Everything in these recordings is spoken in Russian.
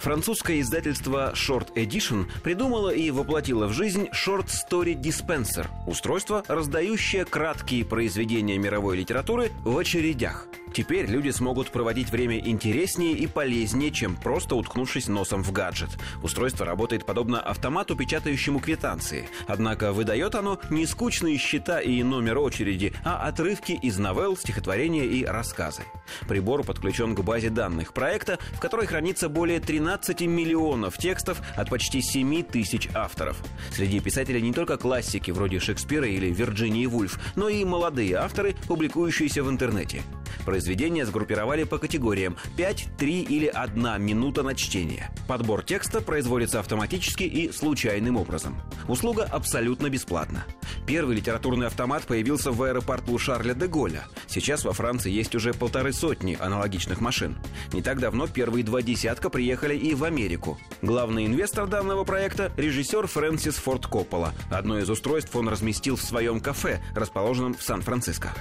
Французское издательство Short Edition придумало и воплотило в жизнь Short Story Dispenser – устройство, раздающее краткие произведения мировой литературы в очередях – Теперь люди смогут проводить время интереснее и полезнее, чем просто уткнувшись носом в гаджет. Устройство работает подобно автомату, печатающему квитанции. Однако выдает оно не скучные счета и номер очереди, а отрывки из новелл, стихотворения и рассказы. Прибор подключен к базе данных проекта, в которой хранится более 13 миллионов текстов от почти 7 тысяч авторов. Среди писателей не только классики вроде Шекспира или Вирджинии Вульф, но и молодые авторы, публикующиеся в интернете. Произведения сгруппировали по категориям 5, 3 или 1 минута на чтение. Подбор текста производится автоматически и случайным образом. Услуга абсолютно бесплатна. Первый литературный автомат появился в аэропорту Шарля де Голля. Сейчас во Франции есть уже полторы сотни аналогичных машин. Не так давно первые два десятка приехали и в Америку. Главный инвестор данного проекта – режиссер Фрэнсис Форд Коппола. Одно из устройств он разместил в своем кафе, расположенном в Сан-Франциско.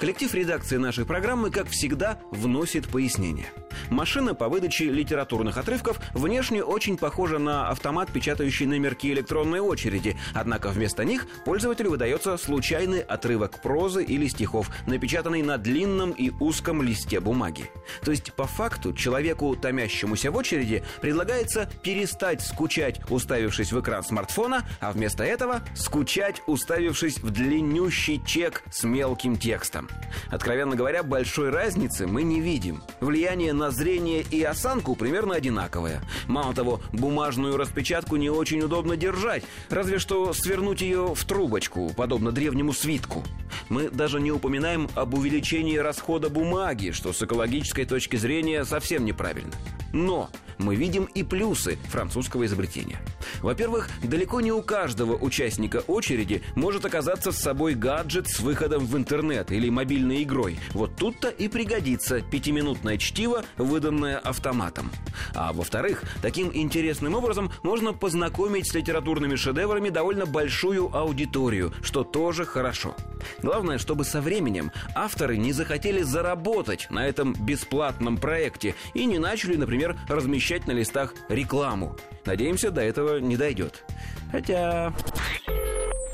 Коллектив редакции нашей программы, как всегда, вносит пояснения. Машина по выдаче литературных отрывков внешне очень похожа на автомат, печатающий номерки электронной очереди, однако вместо них пользователю выдается случайный отрывок прозы или стихов, напечатанный на длинном и узком листе бумаги. То есть, по факту, человеку, томящемуся в очереди, предлагается перестать скучать, уставившись в экран смартфона, а вместо этого скучать, уставившись в длиннющий чек с мелким текстом. Откровенно говоря, большой разницы мы не видим. Влияние на зрение и осанку примерно одинаковое. Мало того, бумажную распечатку не очень удобно держать, разве что свернуть ее в трубочку, подобно древнему свитку. Мы даже не упоминаем об увеличении расхода бумаги, что с экологической точки зрения совсем неправильно. Но мы видим и плюсы французского изобретения. Во-первых, далеко не у каждого участника очереди может оказаться с собой гаджет с выходом в интернет или мобильной игрой. Вот тут-то и пригодится пятиминутное чтиво, выданное автоматом. А во-вторых, таким интересным образом можно познакомить с литературными шедеврами довольно большую аудиторию, что тоже хорошо. Главное, чтобы со временем авторы не захотели заработать на этом бесплатном проекте и не начали, например, размещать на листах рекламу. Надеемся, до этого не дойдет. Хотя...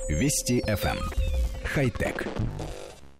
Вести FM. Эм. Хай-тек.